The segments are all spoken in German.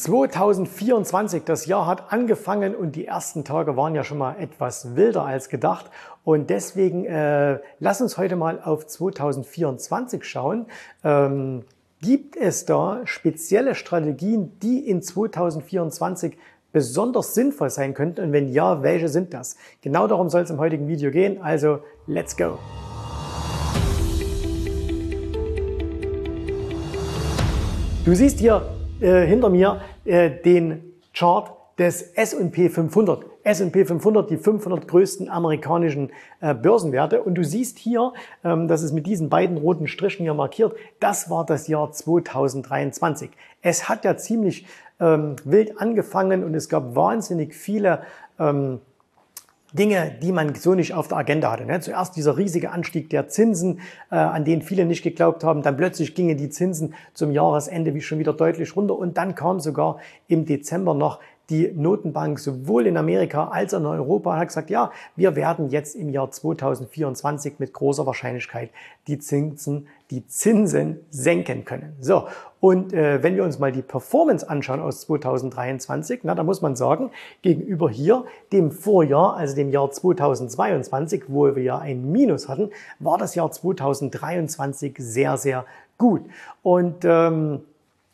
2024, das Jahr hat angefangen und die ersten Tage waren ja schon mal etwas wilder als gedacht. Und deswegen äh, lass uns heute mal auf 2024 schauen. Ähm, gibt es da spezielle Strategien, die in 2024 besonders sinnvoll sein könnten? Und wenn ja, welche sind das? Genau darum soll es im heutigen Video gehen. Also, let's go! Du siehst hier äh, hinter mir äh, den Chart des S&P 500. S&P 500, die 500 größten amerikanischen äh, Börsenwerte. Und du siehst hier, ähm, das ist mit diesen beiden roten Strichen hier markiert, das war das Jahr 2023. Es hat ja ziemlich ähm, wild angefangen und es gab wahnsinnig viele ähm, Dinge, die man so nicht auf der Agenda hatte. Ne? Zuerst dieser riesige Anstieg der Zinsen, äh, an den viele nicht geglaubt haben. Dann plötzlich gingen die Zinsen zum Jahresende wie schon wieder deutlich runter. Und dann kam sogar im Dezember noch die Notenbank sowohl in Amerika als auch in Europa hat gesagt, ja, wir werden jetzt im Jahr 2024 mit großer Wahrscheinlichkeit die Zinsen, die Zinsen senken können. So. Und äh, wenn wir uns mal die Performance anschauen aus 2023, na, da muss man sagen, gegenüber hier dem Vorjahr, also dem Jahr 2022, wo wir ja ein Minus hatten, war das Jahr 2023 sehr, sehr gut. Und ähm,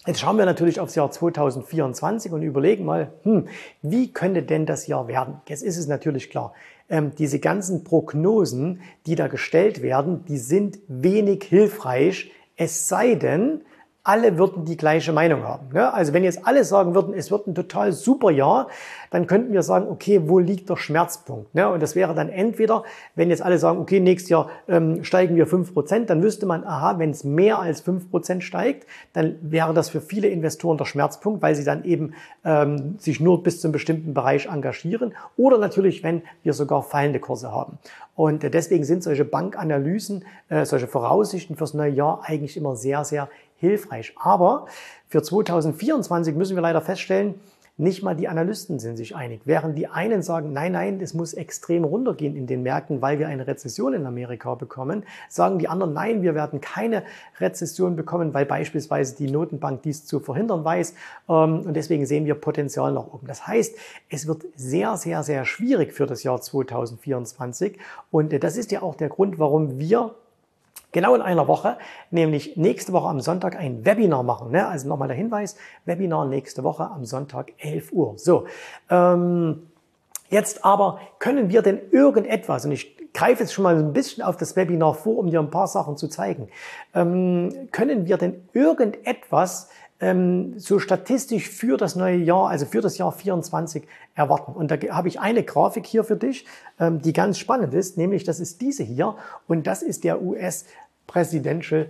Jetzt schauen wir natürlich aufs Jahr 2024 und überlegen mal, hm, wie könnte denn das Jahr werden? Jetzt ist es natürlich klar, ähm, diese ganzen Prognosen, die da gestellt werden, die sind wenig hilfreich, es sei denn, alle würden die gleiche Meinung haben. Ne? Also wenn jetzt alle sagen würden, es wird ein total super Jahr, dann könnten wir sagen, okay, wo liegt der Schmerzpunkt? Ne? Und das wäre dann entweder, wenn jetzt alle sagen, okay, nächstes Jahr ähm, steigen wir fünf Prozent, dann wüsste man, aha, wenn es mehr als fünf Prozent steigt, dann wäre das für viele Investoren der Schmerzpunkt, weil sie dann eben ähm, sich nur bis zum bestimmten Bereich engagieren. Oder natürlich, wenn wir sogar fallende Kurse haben. Und äh, deswegen sind solche Bankanalysen, äh, solche Voraussichten fürs neue Jahr eigentlich immer sehr, sehr hilfreich. Aber für 2024 müssen wir leider feststellen, nicht mal die Analysten sind sich einig. Während die einen sagen, nein, nein, es muss extrem runtergehen in den Märkten, weil wir eine Rezession in Amerika bekommen, sagen die anderen, nein, wir werden keine Rezession bekommen, weil beispielsweise die Notenbank dies zu verhindern weiß. Ähm, und deswegen sehen wir Potenzial nach oben. Das heißt, es wird sehr, sehr, sehr schwierig für das Jahr 2024. Und äh, das ist ja auch der Grund, warum wir genau in einer Woche, nämlich nächste Woche am Sonntag ein Webinar machen. Ne? Also nochmal der Hinweis, Webinar nächste Woche am Sonntag 11 Uhr. So, ähm, jetzt aber können wir denn irgendetwas, und ich greife jetzt schon mal ein bisschen auf das Webinar vor, um dir ein paar Sachen zu zeigen, ähm, können wir denn irgendetwas ähm, so statistisch für das neue Jahr, also für das Jahr 24 erwarten. Und da habe ich eine Grafik hier für dich, ähm, die ganz spannend ist, nämlich das ist diese hier und das ist der US Presidential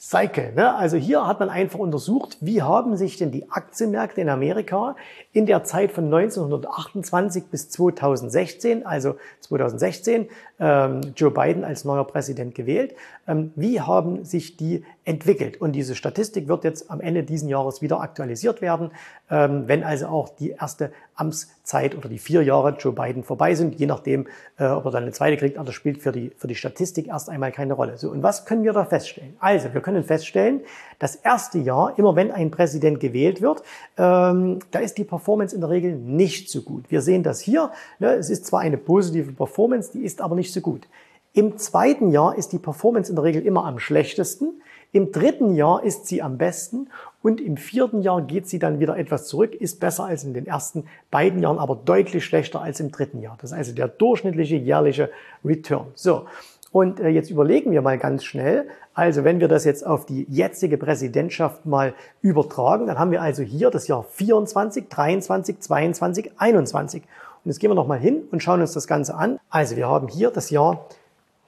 Cycle. Ne? Also hier hat man einfach untersucht, wie haben sich denn die Aktienmärkte in Amerika in der Zeit von 1928 bis 2016, also 2016, ähm, Joe Biden als neuer Präsident gewählt, ähm, wie haben sich die entwickelt? Und diese Statistik wird jetzt am Ende diesen Jahres wieder aktualisiert werden, ähm, wenn also auch die erste Amtszeit oder die vier Jahre Joe Biden vorbei sind, je nachdem, äh, ob er dann eine zweite kriegt, aber das spielt für die, für die Statistik erst einmal keine Rolle. So, und was können wir da feststellen? Also, wir können feststellen, das erste Jahr, immer wenn ein Präsident gewählt wird, ähm, da ist die Performance in der Regel nicht so gut. Wir sehen das hier. Ne, es ist zwar eine positive Performance, die ist aber nicht so gut. Im zweiten Jahr ist die Performance in der Regel immer am schlechtesten. Im dritten Jahr ist sie am besten und im vierten Jahr geht sie dann wieder etwas zurück, ist besser als in den ersten beiden Jahren, aber deutlich schlechter als im dritten Jahr. Das ist also der durchschnittliche jährliche Return. So. Und äh, jetzt überlegen wir mal ganz schnell, also wenn wir das jetzt auf die jetzige Präsidentschaft mal übertragen, dann haben wir also hier das Jahr 24, 23, 22, 21. Und jetzt gehen wir nochmal hin und schauen uns das Ganze an. Also wir haben hier das Jahr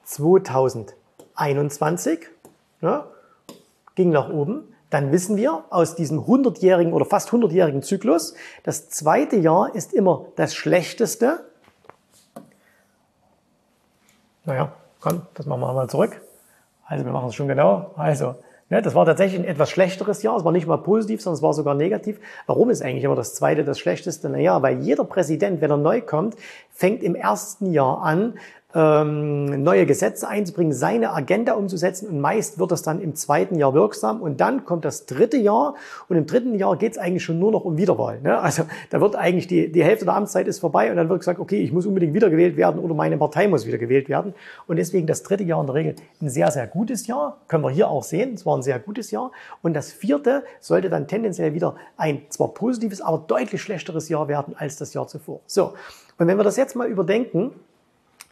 2021, ja, ging nach oben. Dann wissen wir aus diesem 100-jährigen oder fast 100-jährigen Zyklus, das zweite Jahr ist immer das schlechteste. Naja, Komm, das machen wir mal zurück. Also wir machen es schon genau. Also, ne, das war tatsächlich ein etwas schlechteres Jahr. Es war nicht mal positiv, sondern es war sogar negativ. Warum ist eigentlich immer das zweite das schlechteste? Naja, weil jeder Präsident, wenn er neu kommt, fängt im ersten Jahr an, ähm, neue Gesetze einzubringen, seine Agenda umzusetzen und meist wird das dann im zweiten Jahr wirksam und dann kommt das dritte Jahr und im dritten Jahr geht es eigentlich schon nur noch um Wiederwahl. Ne? Also da wird eigentlich die, die Hälfte der Amtszeit ist vorbei und dann wird gesagt, okay, ich muss unbedingt wiedergewählt werden oder meine Partei muss wiedergewählt werden und deswegen das dritte Jahr in der Regel ein sehr, sehr gutes Jahr, können wir hier auch sehen, es war ein sehr gutes Jahr und das vierte sollte dann tendenziell wieder ein zwar positives, aber deutlich schlechteres Jahr werden als das Jahr zuvor. So, und wenn wir das jetzt mal überdenken,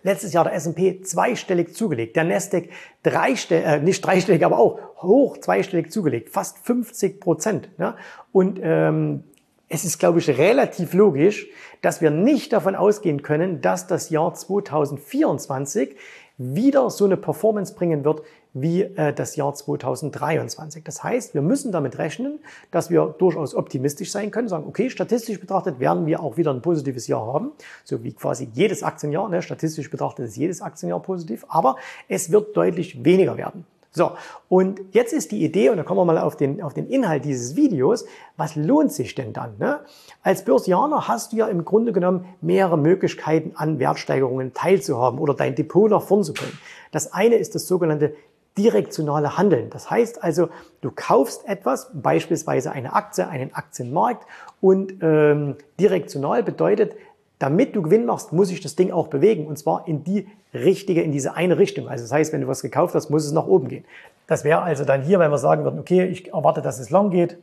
Letztes Jahr der S&P zweistellig zugelegt, der Nasdaq dreistellig, äh, nicht dreistellig, aber auch hoch zweistellig zugelegt, fast 50 Prozent. Ja? Und ähm, es ist, glaube ich, relativ logisch, dass wir nicht davon ausgehen können, dass das Jahr 2024 wieder so eine Performance bringen wird wie äh, das Jahr 2023. Das heißt, wir müssen damit rechnen, dass wir durchaus optimistisch sein können, sagen, okay, statistisch betrachtet werden wir auch wieder ein positives Jahr haben, so wie quasi jedes Aktienjahr, ne? statistisch betrachtet ist jedes Aktienjahr positiv, aber es wird deutlich weniger werden. So, und jetzt ist die Idee, und da kommen wir mal auf den, auf den Inhalt dieses Videos, was lohnt sich denn dann? Ne? Als Börsianer hast du ja im Grunde genommen mehrere Möglichkeiten an Wertsteigerungen teilzuhaben oder dein Depot nach vorn zu bringen. Das eine ist das sogenannte direktionale Handeln. Das heißt also, du kaufst etwas, beispielsweise eine Aktie, einen Aktienmarkt und ähm, direktional bedeutet, damit du Gewinn machst, muss sich das Ding auch bewegen und zwar in die richtige, in diese eine Richtung. Also das heißt, wenn du was gekauft hast, muss es nach oben gehen. Das wäre also dann hier, wenn wir sagen würden, okay, ich erwarte, dass es long geht,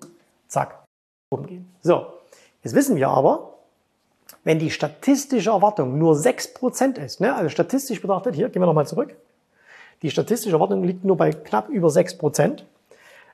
zack, oben gehen. So, jetzt wissen wir aber, wenn die statistische Erwartung nur 6% ist, ne, also statistisch betrachtet, hier gehen wir nochmal zurück, die statistische Erwartung liegt nur bei knapp über 6 Prozent. Äh,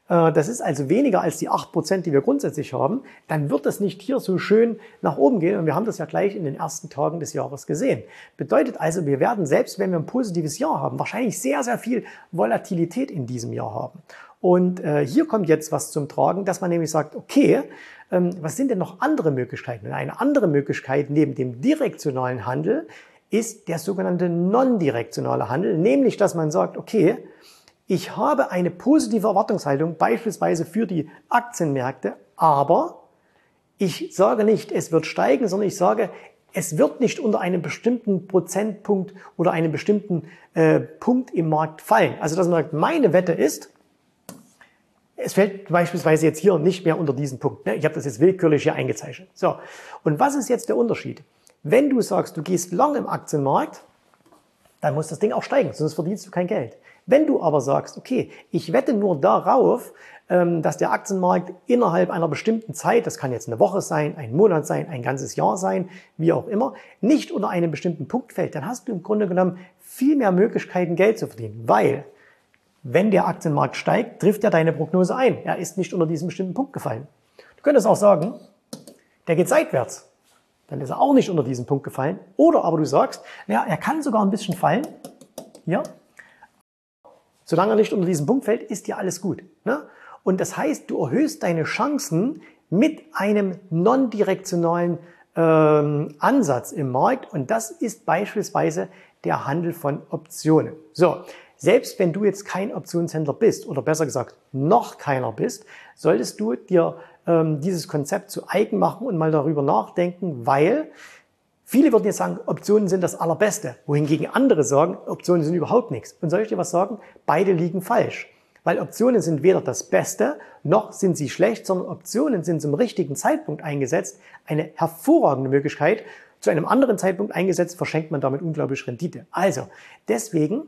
das ist also weniger als die 8 Prozent, die wir grundsätzlich haben. Dann wird das nicht hier so schön nach oben gehen. Und wir haben das ja gleich in den ersten Tagen des Jahres gesehen. Bedeutet also, wir werden, selbst wenn wir ein positives Jahr haben, wahrscheinlich sehr, sehr viel Volatilität in diesem Jahr haben. Und äh, hier kommt jetzt was zum Tragen, dass man nämlich sagt, okay, ähm, was sind denn noch andere Möglichkeiten? Und eine andere Möglichkeit neben dem direktionalen Handel ist der sogenannte non-direktionale Handel, nämlich dass man sagt, okay, ich habe eine positive Erwartungshaltung beispielsweise für die Aktienmärkte, aber ich sage nicht, es wird steigen, sondern ich sage, es wird nicht unter einem bestimmten Prozentpunkt oder einem bestimmten äh, Punkt im Markt fallen. Also dass man sagt, meine Wette ist, es fällt beispielsweise jetzt hier nicht mehr unter diesen Punkt. Ne? Ich habe das jetzt willkürlich hier eingezeichnet. So, und was ist jetzt der Unterschied? Wenn du sagst, du gehst long im Aktienmarkt, dann muss das Ding auch steigen, sonst verdienst du kein Geld. Wenn du aber sagst, okay, ich wette nur darauf, ähm, dass der Aktienmarkt innerhalb einer bestimmten Zeit, das kann jetzt eine Woche sein, ein Monat sein, ein ganzes Jahr sein, wie auch immer, nicht unter einem bestimmten Punkt fällt, dann hast du im Grunde genommen viel mehr Möglichkeiten, Geld zu verdienen, weil wenn der Aktienmarkt steigt, trifft er deine Prognose ein. Er ist nicht unter diesem bestimmten Punkt gefallen. Du könntest auch sagen, der geht seitwärts dann ist er auch nicht unter diesen Punkt gefallen. Oder aber du sagst, ja, er kann sogar ein bisschen fallen. Ja. Solange er nicht unter diesen Punkt fällt, ist ja alles gut. Ne? Und das heißt, du erhöhst deine Chancen mit einem non-direktionalen ähm, Ansatz im Markt. Und das ist beispielsweise der Handel von Optionen. So, selbst wenn du jetzt kein Optionshändler bist oder besser gesagt noch keiner bist, solltest du dir ähm, dieses Konzept zu eigen machen und mal darüber nachdenken, weil viele würden jetzt sagen, Optionen sind das Allerbeste, wohingegen andere sagen, Optionen sind überhaupt nichts. Und soll ich dir was sagen? Beide liegen falsch. Weil Optionen sind weder das Beste, noch sind sie schlecht, sondern Optionen sind zum richtigen Zeitpunkt eingesetzt eine hervorragende Möglichkeit. Zu einem anderen Zeitpunkt eingesetzt verschenkt man damit unglaublich Rendite. Also, deswegen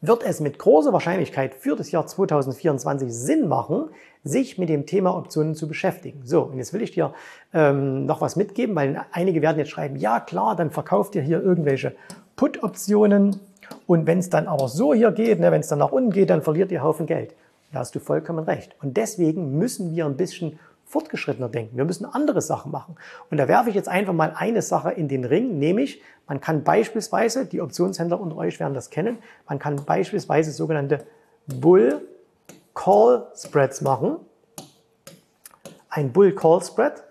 wird es mit großer Wahrscheinlichkeit für das Jahr 2024 Sinn machen, sich mit dem Thema Optionen zu beschäftigen. So, und jetzt will ich dir ähm, noch was mitgeben, weil einige werden jetzt schreiben, ja klar, dann verkauft ihr hier irgendwelche Put-Optionen und wenn es dann aber so hier geht, ne, wenn es dann nach unten geht, dann verliert ihr Haufen Geld. Da hast du vollkommen recht. Und deswegen müssen wir ein bisschen fortgeschrittener denken. Wir müssen andere Sachen machen. Und da werfe ich jetzt einfach mal eine Sache in den Ring, nämlich man kann beispielsweise, die Optionshändler unter euch werden das kennen, man kann beispielsweise sogenannte Bull Call Spreads machen. Ein Bull Call Spread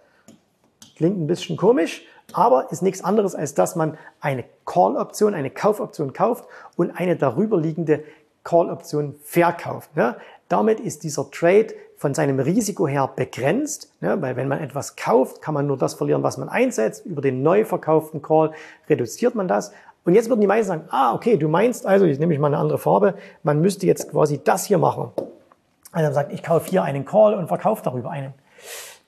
klingt ein bisschen komisch, aber ist nichts anderes, als dass man eine Call-Option, eine Kaufoption kauft und eine darüber liegende Call-Option verkauft. Ne? Damit ist dieser Trade von seinem Risiko her begrenzt, ne? weil wenn man etwas kauft, kann man nur das verlieren, was man einsetzt. Über den neu verkauften Call reduziert man das Und jetzt würden die meisten sagen, ah, okay, du meinst also, ich nehme ich mal eine andere Farbe, man müsste jetzt quasi das hier machen. Also dann sagt, ich kaufe hier einen Call und verkaufe darüber einen.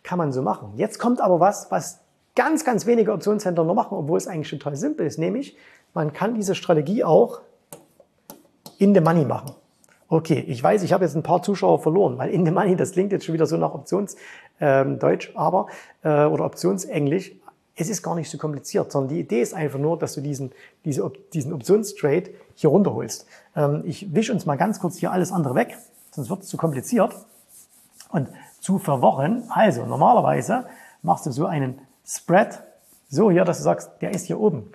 Kann man so machen. Jetzt kommt aber was, was ganz, ganz wenige Optionshändler noch machen, obwohl es eigentlich total simpel ist, nämlich man kann diese Strategie auch in the money machen. Okay, ich weiß, ich habe jetzt ein paar Zuschauer verloren, weil in the money, das klingt jetzt schon wieder so nach Optionsdeutsch, ähm, aber äh, oder Optionsenglisch. Es ist gar nicht so kompliziert, sondern die Idee ist einfach nur, dass du diesen, diese, diesen Optionstrade hier runterholst. Ähm, ich wische uns mal ganz kurz hier alles andere weg, sonst wird es zu kompliziert und zu verworren. Also normalerweise machst du so einen Spread so hier, dass du sagst, der ist hier oben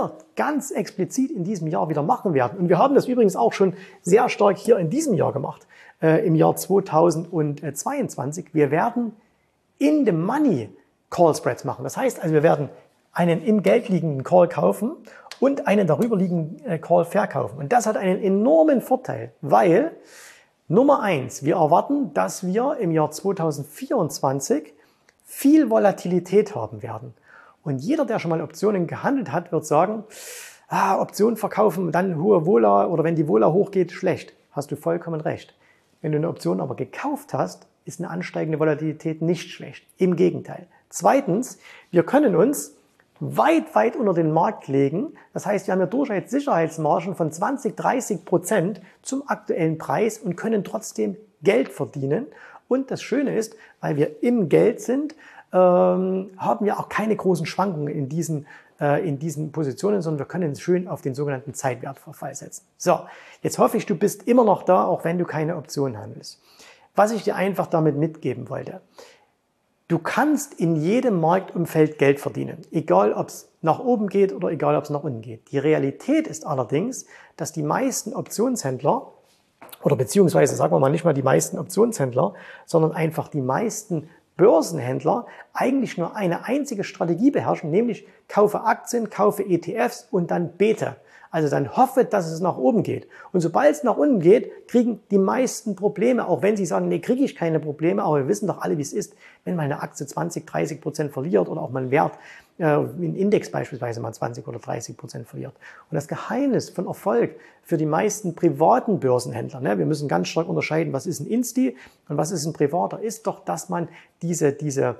wir ganz explizit in diesem Jahr wieder machen werden. Und wir haben das übrigens auch schon sehr stark hier in diesem Jahr gemacht, äh, im Jahr 2022. Wir werden in the money Call Spreads machen. Das heißt also, wir werden einen im Geld liegenden Call kaufen und einen darüber liegenden äh, Call verkaufen. Und das hat einen enormen Vorteil, weil Nummer eins, wir erwarten, dass wir im Jahr 2024 viel Volatilität haben werden. Und jeder, der schon mal Optionen gehandelt hat, wird sagen, ah, Optionen verkaufen, dann hohe Wohler oder wenn die Wohler hochgeht, schlecht. Hast du vollkommen recht. Wenn du eine Option aber gekauft hast, ist eine ansteigende Volatilität nicht schlecht. Im Gegenteil. Zweitens, wir können uns weit, weit unter den Markt legen. Das heißt, wir haben ja durchaus Sicherheitsmargen von 20, 30 Prozent zum aktuellen Preis und können trotzdem Geld verdienen. Und das Schöne ist, weil wir im Geld sind, ähm, haben wir auch keine großen Schwankungen in diesen, äh, in diesen Positionen, sondern wir können schön auf den sogenannten Zeitwertverfall setzen. So, jetzt hoffe ich, du bist immer noch da, auch wenn du keine Option handelst. Was ich dir einfach damit mitgeben wollte. Du kannst in jedem Marktumfeld Geld verdienen, egal ob es nach oben geht oder egal ob es nach unten geht. Die Realität ist allerdings, dass die meisten Optionshändler oder beziehungsweise sagen wir mal nicht mal die meisten Optionshändler, sondern einfach die meisten Börsenhändler eigentlich nur eine einzige Strategie beherrschen, nämlich kaufe Aktien, kaufe ETFs und dann bete. Also dann hoffe, dass es nach oben geht. Und sobald es nach unten geht, kriegen die meisten Probleme, auch wenn sie sagen, nee, kriege ich keine Probleme, aber wir wissen doch alle, wie es ist, wenn mal eine Aktie 20, 30 Prozent verliert oder auch mal ein Wert, äh, ein Index beispielsweise mal 20 oder 30 Prozent verliert. Und das Geheimnis von Erfolg für die meisten privaten Börsenhändler, ne, wir müssen ganz stark unterscheiden, was ist ein Insti und was ist ein privater, ist doch, dass man diese, diese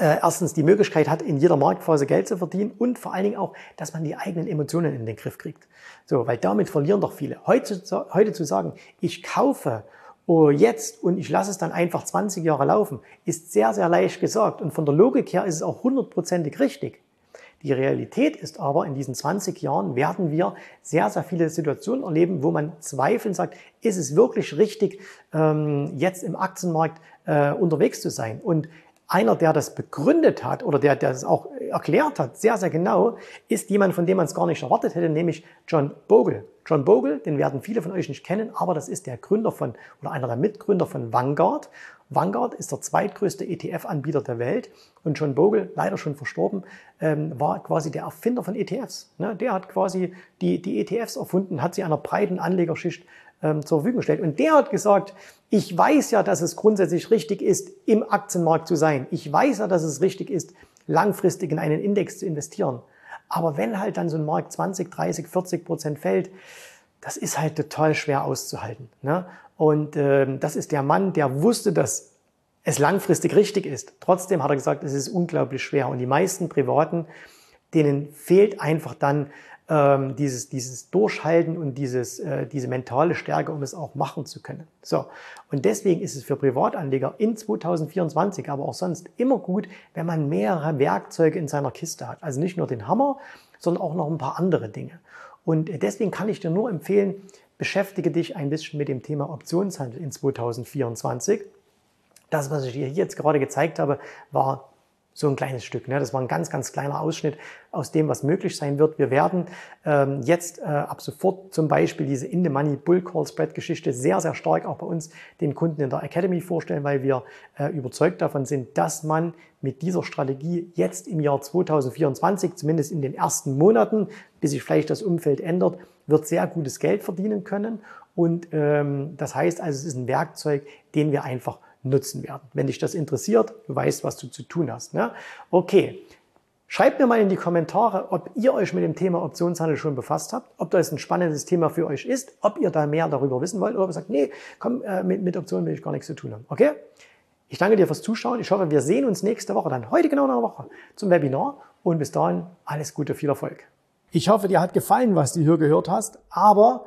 äh, erstens die Möglichkeit hat, in jeder Marktphase Geld zu verdienen und vor allen Dingen auch, dass man die eigenen Emotionen in den Griff kriegt. So, weil damit verlieren doch viele. Heute, heute zu sagen, ich kaufe oh, jetzt und ich lasse es dann einfach 20 Jahre laufen, ist sehr, sehr leicht gesagt. Und von der Logik her ist es auch hundertprozentig richtig. Die Realität ist aber, in diesen 20 Jahren werden wir sehr, sehr viele Situationen erleben, wo man zweifeln sagt, ist es wirklich richtig, ähm, jetzt im Aktienmarkt äh, unterwegs zu sein? Und einer, der das begründet hat oder der, der das auch erklärt hat, sehr, sehr genau, ist jemand, von dem man es gar nicht erwartet hätte, nämlich John Bogle. John Bogle, den werden viele von euch nicht kennen, aber das ist der Gründer von oder einer der Mitgründer von Vanguard. Vanguard ist der zweitgrößte ETF-Anbieter der Welt und John Bogle, leider schon verstorben, ähm, war quasi der Erfinder von ETFs. Ne? Der hat quasi die, die ETFs erfunden, hat sie einer breiten Anlegerschicht ähm, zur Verfügung gestellt. Und der hat gesagt, ich weiß ja, dass es grundsätzlich richtig ist, im Aktienmarkt zu sein. Ich weiß ja, dass es richtig ist, langfristig in einen Index zu investieren. Aber wenn halt dann so ein Markt 20, 30, 40 Prozent fällt, das ist halt total schwer auszuhalten. Ne? Und ähm, das ist der Mann, der wusste, dass es langfristig richtig ist. Trotzdem hat er gesagt, es ist unglaublich schwer. Und die meisten Privaten, denen fehlt einfach dann ähm, dieses, dieses Durchhalten und dieses, äh, diese mentale Stärke, um es auch machen zu können. So. Und deswegen ist es für Privatanleger in 2024, aber auch sonst immer gut, wenn man mehrere Werkzeuge in seiner Kiste hat. Also nicht nur den Hammer, sondern auch noch ein paar andere Dinge. Und deswegen kann ich dir nur empfehlen, beschäftige dich ein bisschen mit dem Thema Optionshandel in 2024. Das, was ich dir jetzt gerade gezeigt habe, war so ein kleines Stück. Ne? Das war ein ganz, ganz kleiner Ausschnitt aus dem, was möglich sein wird. Wir werden ähm, jetzt äh, ab sofort zum Beispiel diese In the Money Bull Call Spread Geschichte sehr, sehr stark auch bei uns den Kunden in der Academy vorstellen, weil wir äh, überzeugt davon sind, dass man mit dieser Strategie jetzt im Jahr 2024, zumindest in den ersten Monaten, bis sich vielleicht das Umfeld ändert, wird sehr gutes Geld verdienen können. Und ähm, das heißt also, es ist ein Werkzeug, den wir einfach nutzen werden. Wenn dich das interessiert, du weißt, was du zu tun hast. Ne? Okay, Schreibt mir mal in die Kommentare, ob ihr euch mit dem Thema Optionshandel schon befasst habt, ob das ein spannendes Thema für euch ist, ob ihr da mehr darüber wissen wollt oder ob ihr sagt, nee, komm, äh, mit, mit Optionen will ich gar nichts zu tun haben. Okay? Ich danke dir fürs Zuschauen. Ich hoffe, wir sehen uns nächste Woche, dann heute genau in einer Woche zum Webinar. Und bis dahin alles Gute, viel Erfolg. Ich hoffe, dir hat gefallen, was du hier gehört hast, aber